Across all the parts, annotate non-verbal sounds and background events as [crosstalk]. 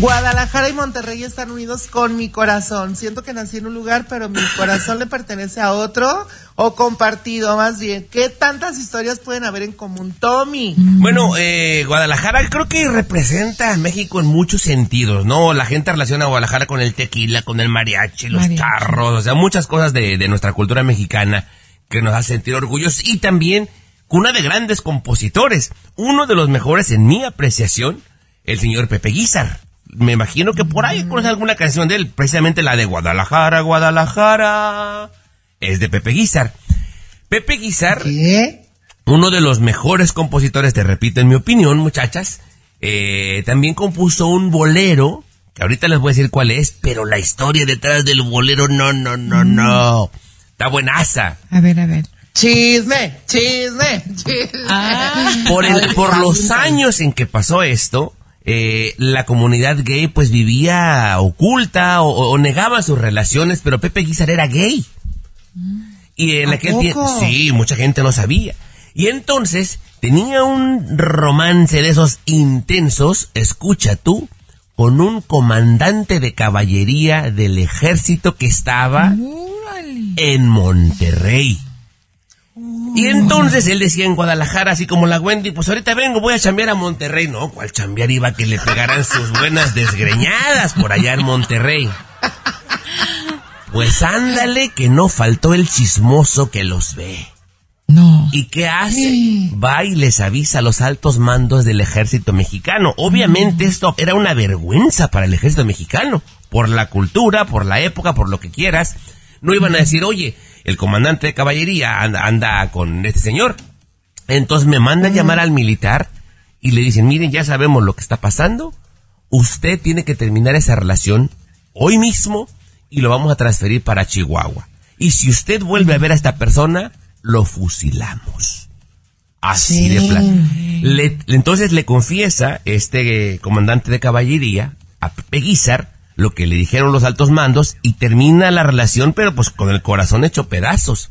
Guadalajara y Monterrey están unidos con mi corazón. Siento que nací en un lugar, pero mi corazón le pertenece a otro o compartido más bien. ¿Qué tantas historias pueden haber en común, Tommy? Bueno, eh, Guadalajara creo que representa a México en muchos sentidos, ¿no? La gente relaciona a Guadalajara con el tequila, con el mariachi, los carros, o sea, muchas cosas de, de nuestra cultura mexicana que nos hace sentir orgullosos y también cuna de grandes compositores. Uno de los mejores en mi apreciación, el señor Pepe Guizar me imagino que por ahí conoce alguna canción de él, precisamente la de Guadalajara, Guadalajara. Es de Pepe Guizar. Pepe Guizar, uno de los mejores compositores, te repito, en mi opinión, muchachas, eh, también compuso un bolero, que ahorita les voy a decir cuál es, pero la historia detrás del bolero, no, no, no, mm. no. Está buenaza. A ver, a ver. Chisme, chisme, chisme. Ah. Por, el, por los años en que pasó esto, eh, la comunidad gay pues vivía oculta o, negaba sus relaciones, pero Pepe Guizar era gay. Y en aquel tiempo, sí, mucha gente no sabía. Y entonces tenía un romance de esos intensos, escucha tú, con un comandante de caballería del ejército que estaba en Monterrey. Y entonces él decía en Guadalajara, así como la Wendy, pues ahorita vengo, voy a chambear a Monterrey. No, ¿cuál chambear iba que le pegaran sus buenas desgreñadas por allá en Monterrey? Pues ándale que no faltó el chismoso que los ve. No. ¿Y qué hace? Va y les avisa a los altos mandos del ejército mexicano. Obviamente esto era una vergüenza para el ejército mexicano. Por la cultura, por la época, por lo que quieras. No iban a decir, oye, el comandante de caballería anda, con este señor. Entonces me mandan llamar al militar y le dicen, miren, ya sabemos lo que está pasando. Usted tiene que terminar esa relación hoy mismo y lo vamos a transferir para Chihuahua. Y si usted vuelve a ver a esta persona, lo fusilamos. Así de plan. entonces le confiesa este comandante de caballería a Pepe lo que le dijeron los altos mandos y termina la relación, pero pues con el corazón hecho pedazos.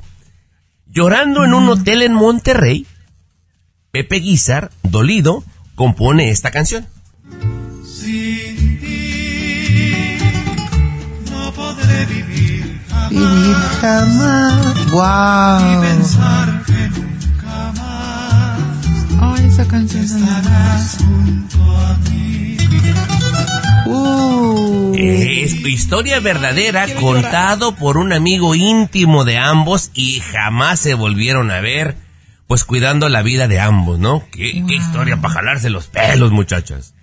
Llorando en un hotel en Monterrey, Pepe Guizar, dolido, compone esta canción. Sin ti no podré vivir jamás. Wow. Y pensar que nunca más. Ay, esa canción estarás junto a mí. Uh. Es historia verdadera contado por un amigo íntimo de ambos y jamás se volvieron a ver, pues cuidando la vida de ambos, ¿no? Qué, historia para jalarse los pelos, muchachas.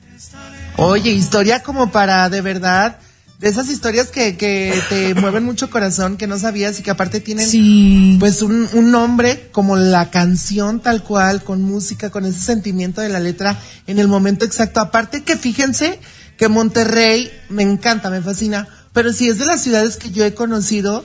Oye, historia como para de verdad de esas historias que, que te [laughs] mueven mucho corazón, que no sabías y que aparte tienen pues un, un, nombre como la canción tal cual, con música, con ese sentimiento de la letra en el momento exacto. Aparte que fíjense que Monterrey me encanta, me fascina, pero sí es de las ciudades que yo he conocido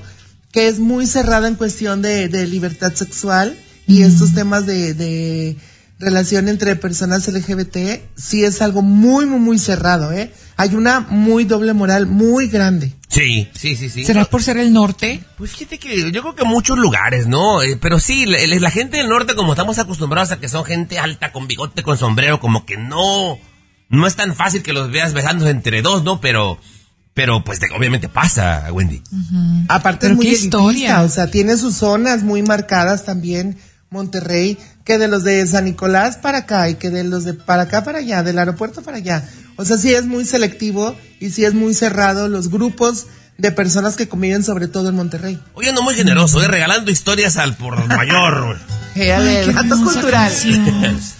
que es muy cerrada en cuestión de, libertad sexual y mm. estos temas de, relación entre personas LGBT, sí es algo muy, muy, muy cerrado, ¿eh? Hay una muy doble moral muy grande. Sí, sí, sí, sí. ¿Será por ser el norte? Pues fíjate que yo creo que muchos lugares, ¿no? Eh, pero sí, la, la, gente del norte, como estamos acostumbrados a que son gente alta, con bigote, con sombrero, como que no, no es tan fácil que los veas besándose entre dos, ¿no? Pero, pero pues obviamente pasa, Wendy. Aparte es muy historia. o sea, tiene sus zonas muy marcadas también, Monterrey, que de los de San Nicolás para acá y que de los de para acá para allá, del aeropuerto para allá. O sea, sí es muy selectivo y sí es muy cerrado los grupos de personas que conviven sobre todo en Monterrey. Oye, ando muy generoso, ¿eh? regalando historias al por mayor. [laughs] dato cultural. [laughs]